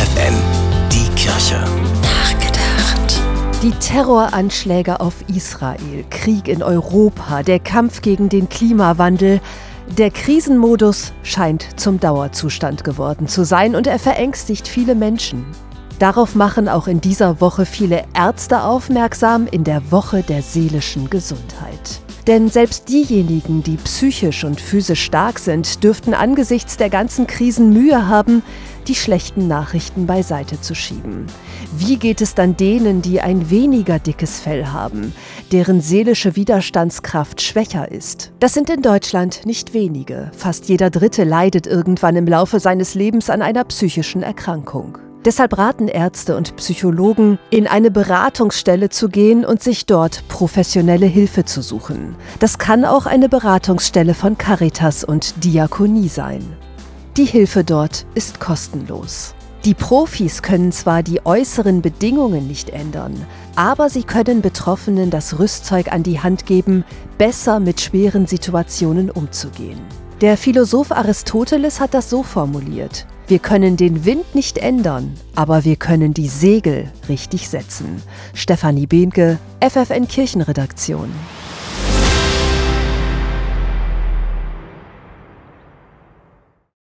FFN, die Kirche. Nachgedacht. Die Terroranschläge auf Israel, Krieg in Europa, der Kampf gegen den Klimawandel. Der Krisenmodus scheint zum Dauerzustand geworden zu sein und er verängstigt viele Menschen. Darauf machen auch in dieser Woche viele Ärzte aufmerksam in der Woche der seelischen Gesundheit. Denn selbst diejenigen, die psychisch und physisch stark sind, dürften angesichts der ganzen Krisen Mühe haben, die schlechten Nachrichten beiseite zu schieben. Wie geht es dann denen, die ein weniger dickes Fell haben, deren seelische Widerstandskraft schwächer ist? Das sind in Deutschland nicht wenige. Fast jeder Dritte leidet irgendwann im Laufe seines Lebens an einer psychischen Erkrankung. Deshalb raten Ärzte und Psychologen, in eine Beratungsstelle zu gehen und sich dort professionelle Hilfe zu suchen. Das kann auch eine Beratungsstelle von Caritas und Diakonie sein. Die Hilfe dort ist kostenlos. Die Profis können zwar die äußeren Bedingungen nicht ändern, aber sie können Betroffenen das Rüstzeug an die Hand geben, besser mit schweren Situationen umzugehen. Der Philosoph Aristoteles hat das so formuliert. Wir können den Wind nicht ändern, aber wir können die Segel richtig setzen. Stefanie Behnke, FFN Kirchenredaktion.